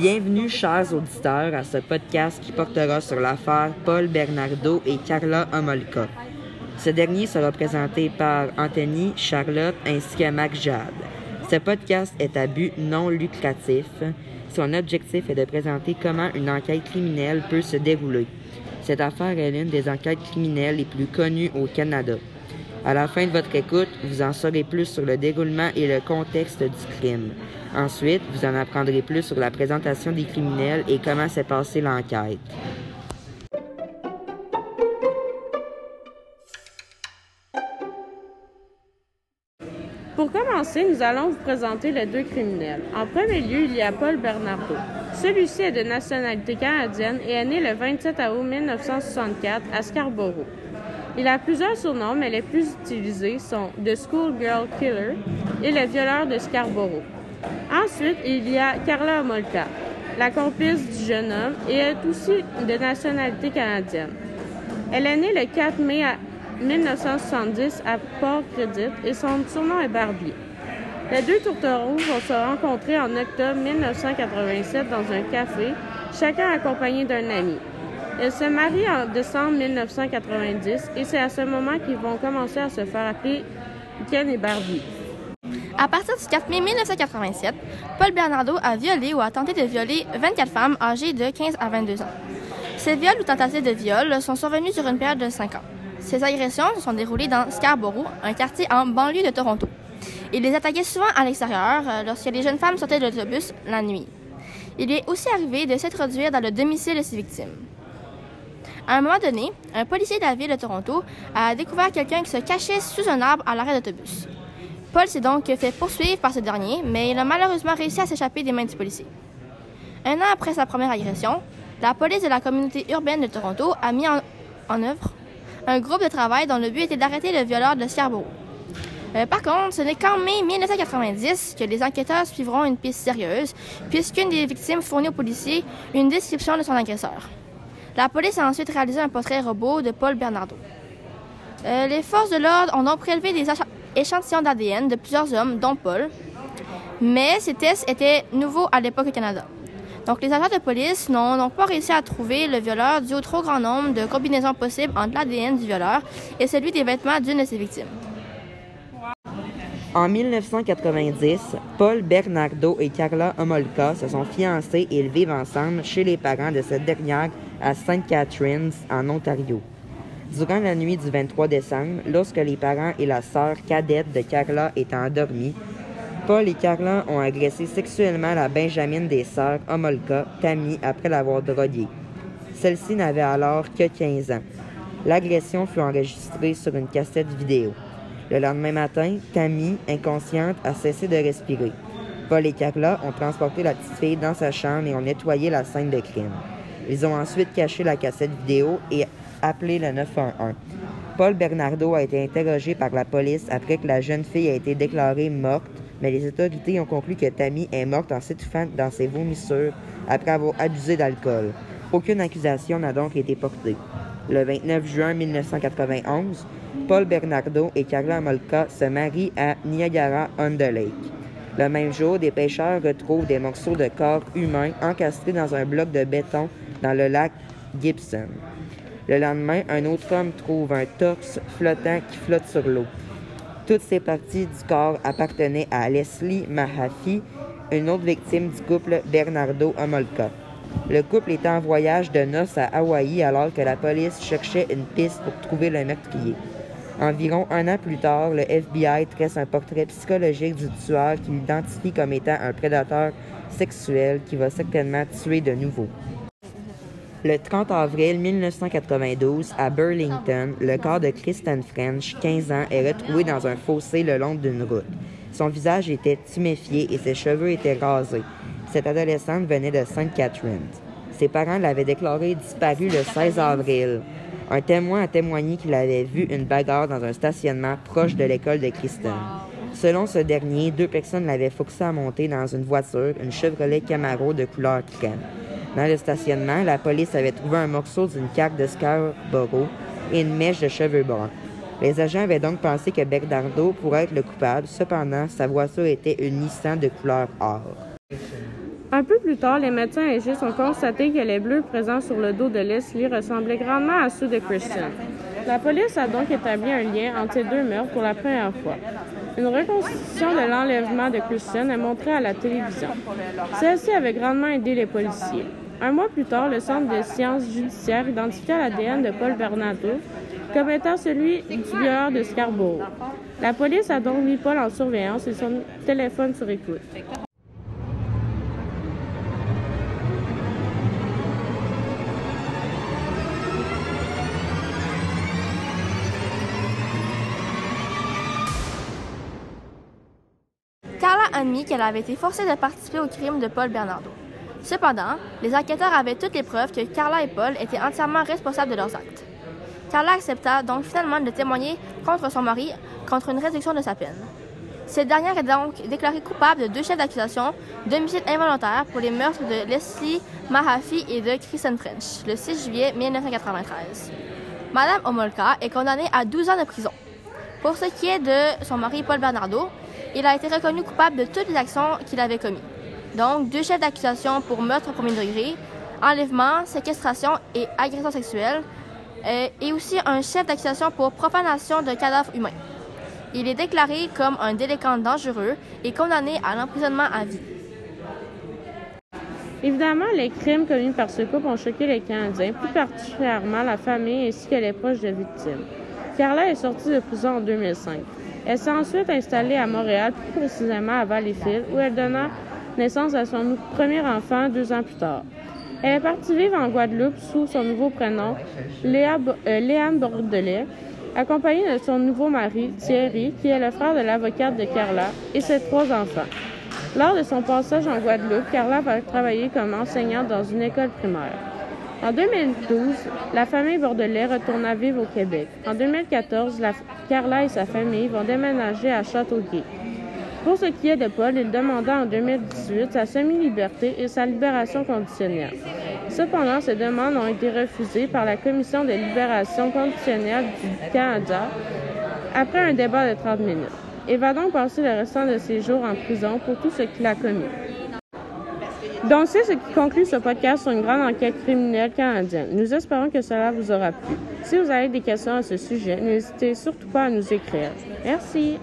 Bienvenue, chers auditeurs, à ce podcast qui portera sur l'affaire Paul Bernardo et Carla Homolka. Ce dernier sera présenté par Anthony, Charlotte ainsi que Mac Jade. Ce podcast est à but non lucratif. Son objectif est de présenter comment une enquête criminelle peut se dérouler. Cette affaire est l'une des enquêtes criminelles les plus connues au Canada. À la fin de votre écoute, vous en saurez plus sur le déroulement et le contexte du crime. Ensuite, vous en apprendrez plus sur la présentation des criminels et comment s'est passée l'enquête. Pour commencer, nous allons vous présenter les deux criminels. En premier lieu, il y a Paul Bernardo. Celui-ci est de nationalité canadienne et est né le 27 août 1964 à Scarborough. Il a plusieurs surnoms, mais les plus utilisés sont The Schoolgirl Killer et le violeur de Scarborough. Ensuite, il y a Carla Molka, la complice du jeune homme, et est aussi de nationalité canadienne. Elle est née le 4 mai 1970 à Port Credit et son surnom est Barbier. Les deux tourtereaux vont se rencontrer en octobre 1987 dans un café, chacun accompagné d'un ami. Ils se marient en décembre 1990 et c'est à ce moment qu'ils vont commencer à se faire appeler Ken et Barbie. À partir du 4 mai 1987, Paul Bernardo a violé ou a tenté de violer 24 femmes âgées de 15 à 22 ans. Ces viols ou tentatives de viol sont survenus sur une période de 5 ans. Ces agressions se sont déroulées dans Scarborough, un quartier en banlieue de Toronto. Il les attaquait souvent à l'extérieur euh, lorsque les jeunes femmes sortaient de l'autobus la nuit. Il est aussi arrivé de s'introduire dans le domicile de ses victimes. À un moment donné, un policier de la ville de Toronto a découvert quelqu'un qui se cachait sous un arbre à l'arrêt d'autobus. Paul s'est donc fait poursuivre par ce dernier, mais il a malheureusement réussi à s'échapper des mains du policier. Un an après sa première agression, la police de la communauté urbaine de Toronto a mis en, œuvre un groupe de travail dont le but était d'arrêter le violeur de Scarborough. Par contre, ce n'est qu'en mai 1990 que les enquêteurs suivront une piste sérieuse, puisqu'une des victimes fournit au policier une description de son agresseur. La police a ensuite réalisé un portrait robot de Paul Bernardo. Euh, les forces de l'ordre ont donc prélevé des échantillons d'ADN de plusieurs hommes, dont Paul, mais ces tests étaient nouveaux à l'époque au Canada. Donc, les agents de police n'ont donc pas réussi à trouver le violeur dû au trop grand nombre de combinaisons possibles entre l'ADN du violeur et celui des vêtements d'une de ses victimes. En 1990, Paul Bernardo et Carla Homolka se sont fiancés et vivent ensemble chez les parents de cette dernière à St. Catharines, en Ontario. Durant la nuit du 23 décembre, lorsque les parents et la sœur cadette de Carla étaient endormis, Paul et Carla ont agressé sexuellement la Benjamine des sœurs Homolka, Tammy, après l'avoir droguée. Celle-ci n'avait alors que 15 ans. L'agression fut enregistrée sur une cassette vidéo. Le lendemain matin, Tammy, inconsciente, a cessé de respirer. Paul et Carla ont transporté la petite fille dans sa chambre et ont nettoyé la scène de crime. Ils ont ensuite caché la cassette vidéo et appelé le 911. Paul Bernardo a été interrogé par la police après que la jeune fille a été déclarée morte, mais les autorités ont conclu que Tammy est morte en s'étouffant dans ses vomissures après avoir abusé d'alcool. Aucune accusation n'a donc été portée. Le 29 juin 1991, Paul Bernardo et Carla Molka se marient à Niagara-on-the-Lake. Le même jour, des pêcheurs retrouvent des morceaux de corps humains encastrés dans un bloc de béton dans le lac Gibson. Le lendemain, un autre homme trouve un torse flottant qui flotte sur l'eau. Toutes ces parties du corps appartenaient à Leslie Mahaffey, une autre victime du couple Bernardo Homolka. Le couple était en voyage de noces à Hawaï alors que la police cherchait une piste pour trouver le meurtrier. Environ un an plus tard, le FBI tresse un portrait psychologique du tueur qui l'identifie comme étant un prédateur sexuel qui va certainement tuer de nouveau. Le 30 avril 1992, à Burlington, le corps de Kristen French, 15 ans, est retrouvé dans un fossé le long d'une route. Son visage était tuméfié et ses cheveux étaient rasés. Cette adolescente venait de St. Catharines. Ses parents l'avaient déclaré disparu le 16 avril. Un témoin a témoigné qu'il avait vu une bagarre dans un stationnement proche de l'école de Kristen. Selon ce dernier, deux personnes l'avaient forcé à monter dans une voiture, une Chevrolet Camaro de couleur crème. Dans le stationnement, la police avait trouvé un morceau d'une carte de Scarborough et une mèche de cheveux bruns. Les agents avaient donc pensé que Bernardo pourrait être le coupable. Cependant, sa voiture était une Nissan de couleur or. Un peu plus tard, les médecins légistes ont constaté que les bleus présents sur le dos de Leslie ressemblaient grandement à ceux de Christian. La police a donc établi un lien entre ces deux meurtres pour la première fois. Une reconstitution de l'enlèvement de Christian est montrée à la télévision. Celle-ci avait grandement aidé les policiers. Un mois plus tard, le Centre de sciences judiciaires identifia l'ADN de Paul Bernardo comme étant celui du violeur de Scarborough. La police a donc mis Paul en surveillance et son téléphone sur écoute. Admis qu'elle avait été forcée de participer au crime de Paul Bernardo. Cependant, les enquêteurs avaient toutes les preuves que Carla et Paul étaient entièrement responsables de leurs actes. Carla accepta donc finalement de témoigner contre son mari contre une réduction de sa peine. Cette dernière est donc déclarée coupable de deux chefs d'accusation d'homicide involontaire pour les meurtres de Leslie Mahaffey et de Kristen French le 6 juillet 1993. Madame Omolka est condamnée à 12 ans de prison. Pour ce qui est de son mari Paul Bernardo, il a été reconnu coupable de toutes les actions qu'il avait commises. Donc, deux chefs d'accusation pour meurtre au premier degré, enlèvement, séquestration et agression sexuelle, euh, et aussi un chef d'accusation pour profanation de cadavres humains. Il est déclaré comme un délinquant dangereux et condamné à l'emprisonnement à vie. Évidemment, les crimes commis par ce couple ont choqué les Canadiens, plus particulièrement la famille ainsi que les proches des victimes. Carla est sortie de prison en 2005. Elle s'est ensuite installée à Montréal, plus précisément à Valleyfield, où elle donna naissance à son premier enfant deux ans plus tard. Elle est partie vivre en Guadeloupe sous son nouveau prénom, Léa, euh, Léane Bordelais, accompagnée de son nouveau mari, Thierry, qui est le frère de l'avocate de Carla, et ses trois enfants. Lors de son passage en Guadeloupe, Carla va travailler comme enseignante dans une école primaire. En 2012, la famille Bordelais retourna vivre au Québec. En 2014, la- Carla et sa famille vont déménager à Châteauguay. Pour ce qui est de Paul, il demanda en 2018 sa semi-liberté et sa libération conditionnelle. Cependant, ces demandes ont été refusées par la Commission de libération conditionnelle du Canada après un débat de 30 minutes. Il va donc passer le restant de ses jours en prison pour tout ce qu'il a commis. Donc, c'est ce qui conclut ce podcast sur une grande enquête criminelle canadienne. Nous espérons que cela vous aura plu. Si vous avez des questions à ce sujet, n'hésitez surtout pas à nous écrire. Merci.